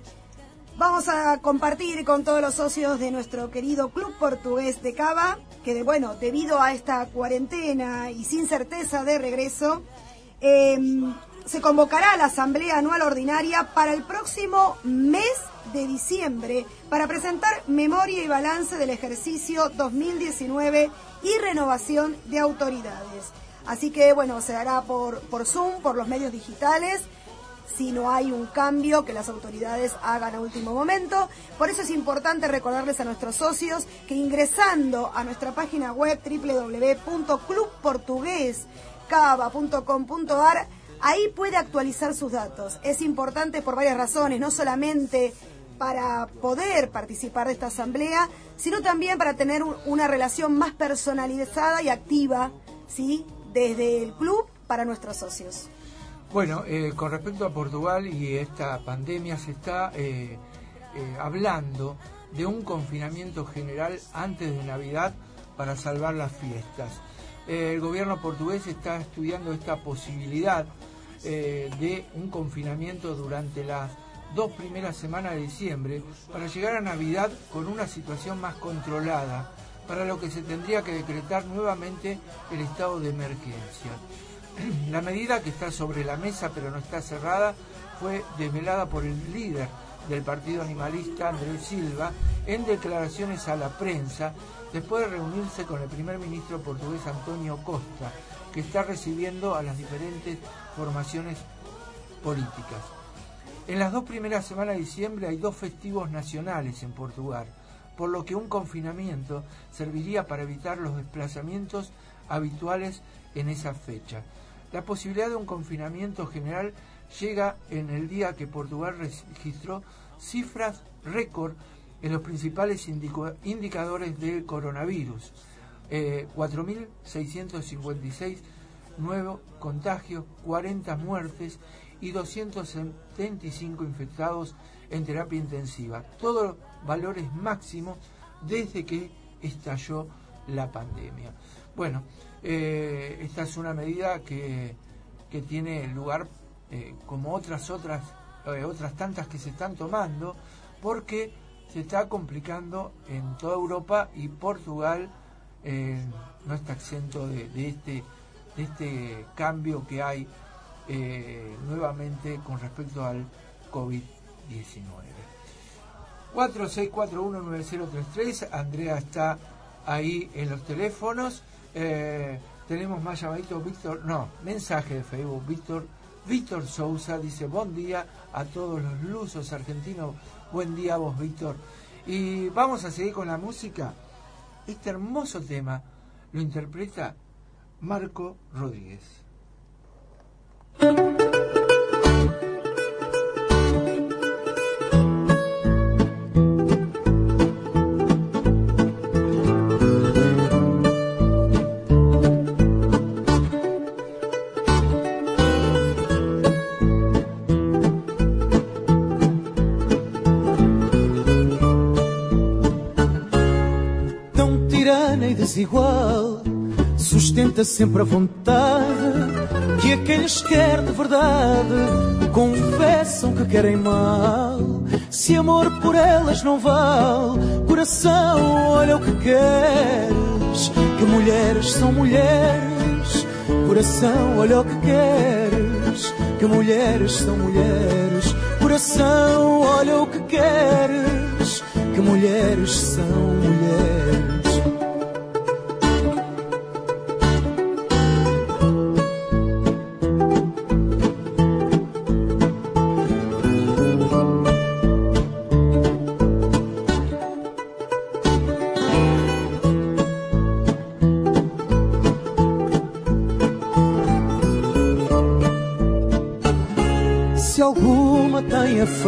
C: vamos a compartir con todos los socios de nuestro querido Club Portugués de Cava, que de, bueno, debido a esta cuarentena y sin certeza de regreso, eh, se convocará a la Asamblea Anual Ordinaria para el próximo mes de diciembre para presentar memoria y balance del ejercicio 2019 y renovación de autoridades. Así que, bueno, se hará por, por Zoom, por los medios digitales, si no hay un cambio que las autoridades hagan a último momento. Por eso es importante recordarles a nuestros socios que ingresando a nuestra página web www.clubportuguescava.com.ar ahí puede actualizar sus datos. Es importante por varias razones, no solamente para poder participar de esta asamblea, sino también para tener un- una relación más personalizada y activa, ¿sí? Desde el club para nuestros socios.
B: Bueno, eh, con respecto a Portugal y esta pandemia se está eh, eh, hablando de un confinamiento general antes de Navidad para salvar las fiestas. Eh, el gobierno portugués está estudiando esta posibilidad de un confinamiento durante las dos primeras semanas de diciembre para llegar a Navidad con una situación más controlada, para lo que se tendría que decretar nuevamente el estado de emergencia. La medida que está sobre la mesa pero no está cerrada fue desvelada por el líder del Partido Animalista, Andrés Silva, en declaraciones a la prensa después de reunirse con el primer ministro portugués Antonio Costa, que está recibiendo a las diferentes formaciones políticas. En las dos primeras semanas de diciembre hay dos festivos nacionales en Portugal, por lo que un confinamiento serviría para evitar los desplazamientos habituales en esa fecha. La posibilidad de un confinamiento general llega en el día que Portugal registró cifras récord en los principales indicadores del coronavirus. Eh, 4.656 nuevos contagios, 40 muertes y 275 infectados en terapia intensiva. Todos valores máximos desde que estalló la pandemia. Bueno, eh, esta es una medida que, que tiene lugar eh, como otras otras eh, otras tantas que se están tomando porque se está complicando en toda Europa y Portugal no está exento de, este de este cambio que hay nuevamente con respecto al COVID-19. 46419033, Andrea está ahí en los teléfonos. Eh, tenemos más llamaditos, Víctor, no, mensaje de Facebook, Víctor, Víctor Sousa dice, buen día a todos los lusos argentinos, buen día a vos, Víctor. Y vamos a seguir con la música. Este hermoso tema lo interpreta Marco Rodríguez.
K: Desigual. Sustenta sempre a vontade que a quem lhes quer de verdade confessam que querem mal. Se amor por elas não vale, coração, olha o que queres. Que mulheres são mulheres, coração, olha o que queres. Que mulheres são mulheres, coração, olha o que queres. Que mulheres são mulheres.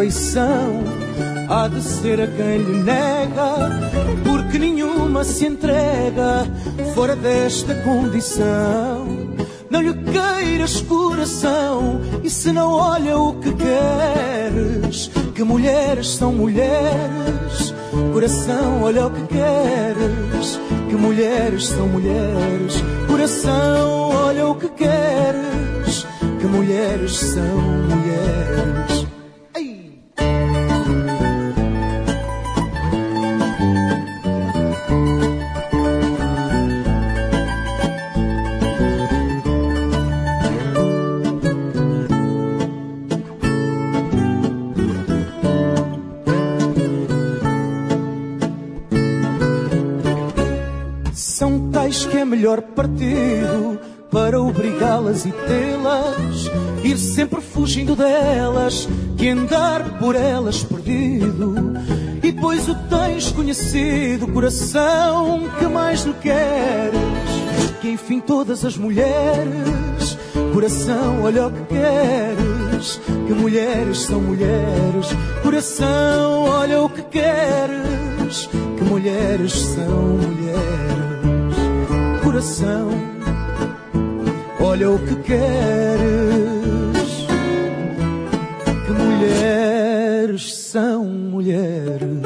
K: Afeição. Há de ser a quem lhe nega, porque nenhuma se entrega fora desta condição. Não lhe queiras coração, e se não olha o que queres, que mulheres são mulheres. Coração, olha o que queres, que mulheres são mulheres. Coração, olha o que queres, que mulheres são mulheres. Melhor partido para obrigá-las e tê-las, ir sempre fugindo delas, que andar por elas perdido. E pois o tens conhecido, coração, que mais lhe queres? Que enfim todas as mulheres, coração, olha o que queres, que mulheres são mulheres, coração, olha o que queres, que mulheres são mulheres, coração, olha o que queres, que mulheres são mulheres.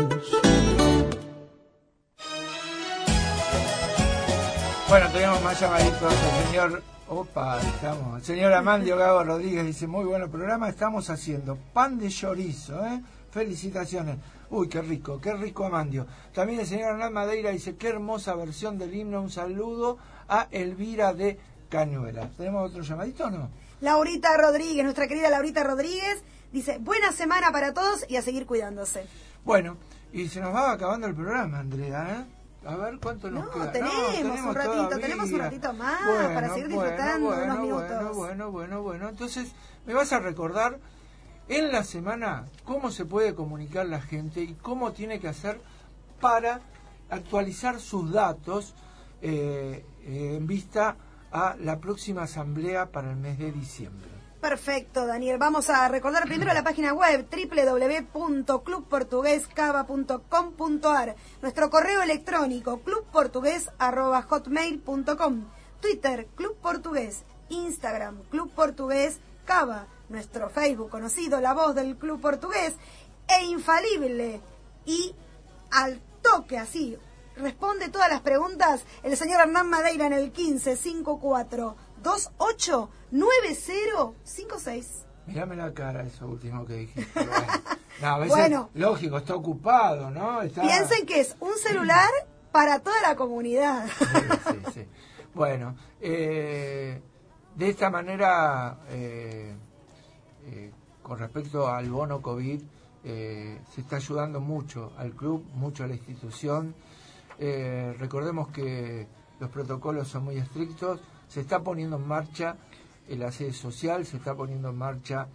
B: Bueno, tenemos más llamaditos. Señor, opa, estamos. Señor Amandio Gago Rodríguez dice, muy bueno programa, estamos haciendo pan de chorizo, ¿eh? Felicitaciones. Uy, qué rico, qué rico Amandio. También el señor Hernán Madeira dice, qué hermosa versión del himno. Un saludo a Elvira de Cañuelas. ¿Tenemos otro llamadito o no?
C: Laurita Rodríguez, nuestra querida Laurita Rodríguez, dice, buena semana para todos y a seguir cuidándose.
B: Bueno, y se nos va acabando el programa, Andrea, ¿eh? A ver cuánto nos
C: No,
B: queda.
C: tenemos un ratito,
B: todavía.
C: tenemos un ratito más
B: Bueno,
C: para seguir
B: bueno,
C: disfrutando
B: bueno,
C: unos
B: bueno,
C: minutos.
B: Bueno, bueno, bueno. Entonces, me vas a recordar en la semana cómo se puede comunicar la gente y cómo tiene que hacer para actualizar sus datos eh, eh, en vista a la próxima asamblea para el mes de diciembre.
C: Perfecto, Daniel. Vamos a recordar primero la página web www.clubportuguescava.com.ar Nuestro correo electrónico clubportugués@hotmail.com Twitter Club Portugués, Instagram Club Portugués Cava, nuestro Facebook conocido La Voz del Club Portugués e infalible y al toque así responde todas las preguntas el señor Hernán Madeira en el 1554 28 9056.
B: Mírame la cara, eso último que dijiste. pero bueno. No, a veces,
C: Bueno.
B: lógico, está ocupado, ¿no? Está...
C: Piensen que es un celular para toda la comunidad.
B: Sí, sí. Bueno, eh, de esta manera, eh, eh, con respecto al bono COVID, eh, se está ayudando mucho al club, mucho a la institución. Recordemos que los protocolos son muy estrictos. Se está poniendo en marcha el aseo social, se está poniendo en marcha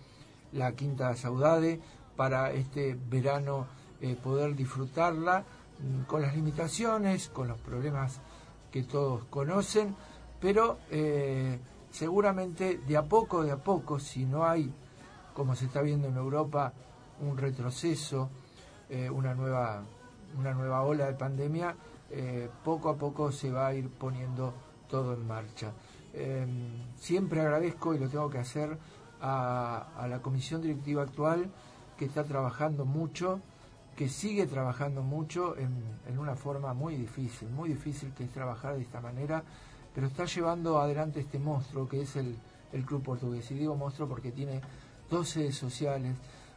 B: la Quinta Saudade para este verano poder disfrutarla mm, con las limitaciones, con los problemas que todos conocen, pero seguramente de a poco, de a poco, si no hay, como se está viendo en Europa, un retroceso, eh, una, nueva, una nueva ola de pandemia, eh, poco a poco se va a ir poniendo todo en marcha. Eh, siempre agradezco, y lo tengo que hacer, a, a la comisión directiva actual que está trabajando mucho, que sigue trabajando mucho en, en una forma muy difícil, muy difícil que es trabajar de esta manera, pero está llevando adelante este monstruo que es el, el Club Portugués. Y digo monstruo porque tiene dos sedes sociales,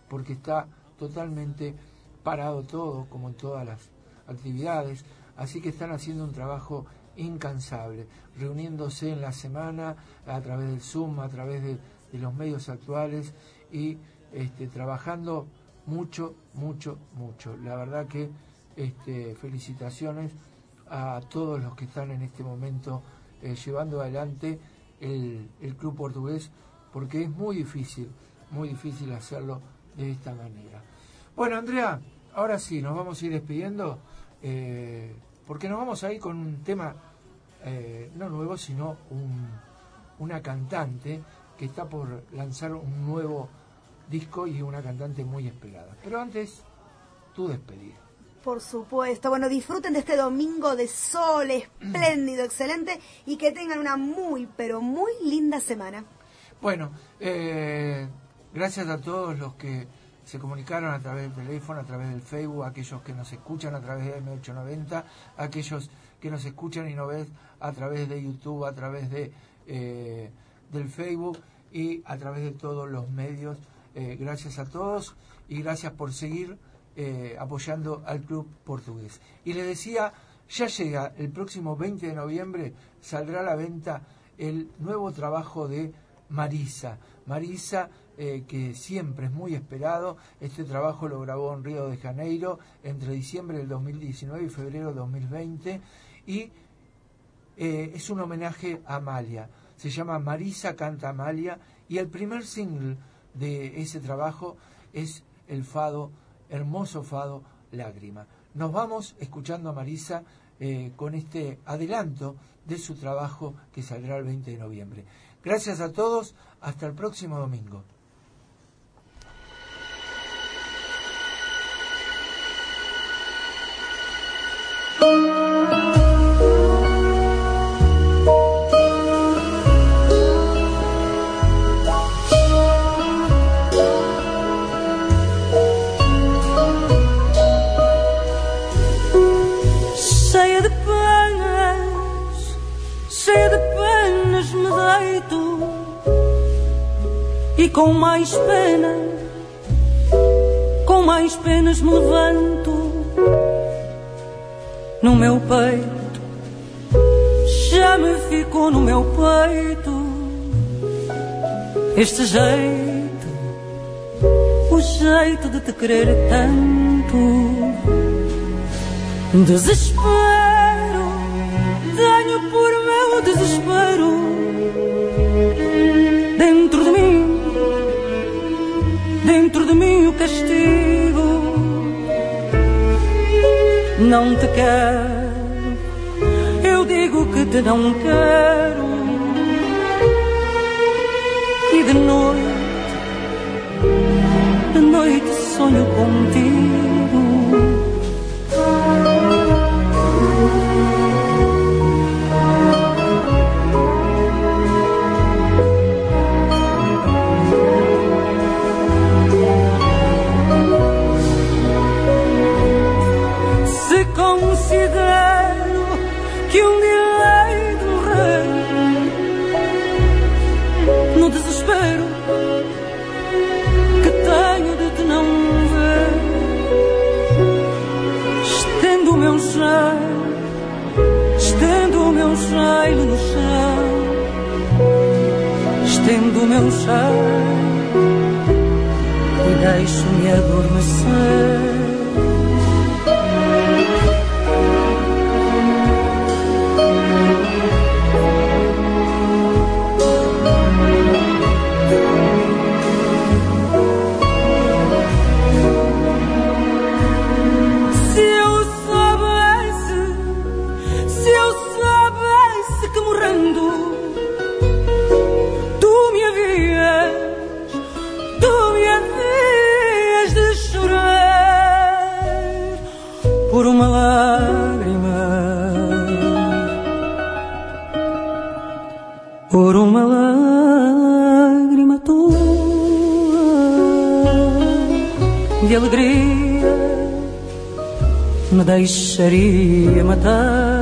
B: porque está totalmente parado todo, como en todas las actividades, así que están haciendo un trabajo incansable, reuniéndose en la semana a través del Zoom, a través de, de los medios actuales y este, trabajando mucho, mucho, mucho. La verdad que este, felicitaciones a todos los que están en este momento eh, llevando adelante el, el club portugués, porque es muy difícil, muy difícil hacerlo de esta manera. Bueno, Andrea, ahora sí, nos vamos a ir despidiendo, eh, porque nos vamos a ir con un tema, eh, no nuevo, sino un, una cantante que está por lanzar un nuevo disco y una cantante muy esperada. Pero antes, tu despedida.
C: Por supuesto. Bueno, disfruten de este domingo de sol espléndido, excelente y que tengan una muy, pero muy linda semana.
B: Bueno, eh, gracias a todos los que se comunicaron a través del teléfono, a través del Facebook, aquellos que nos escuchan a través de M890, aquellos que nos escuchan y nos ven a través de YouTube, a través de eh, del Facebook y a través de todos los medios. Eh, gracias a todos y gracias por seguir eh, apoyando al club portugués. Y les decía, ya llega el próximo 20 de noviembre, saldrá a la venta el nuevo trabajo de Marisa. Marisa, eh, que siempre es muy esperado, este trabajo lo grabó en Río de Janeiro entre diciembre del 2019 y febrero del 2020 y eh, es un homenaje a Amalia. Se llama Marisa Canta Amalia y el primer single de ese trabajo es el fado, hermoso fado, Lágrima. Nos vamos escuchando a Marisa eh, con este adelanto de su trabajo que saldrá el 20 de noviembre. Gracias a todos, hasta el próximo domingo.
L: Com mais pena, com mais penas me levanto No meu peito, já me ficou no meu peito Este jeito, o jeito de te querer tanto. Desespero, tenho por meu desespero dentro de mim, mim o castigo. Não te quero, eu digo que te não quero. E de noite, de noite sonho contigo. Desespero que tenho de te não ver, estendo o meu cheiro, estendo o meu cheiro no chão, estendo o meu cheiro e deixo-me adormecer. די שרי מתי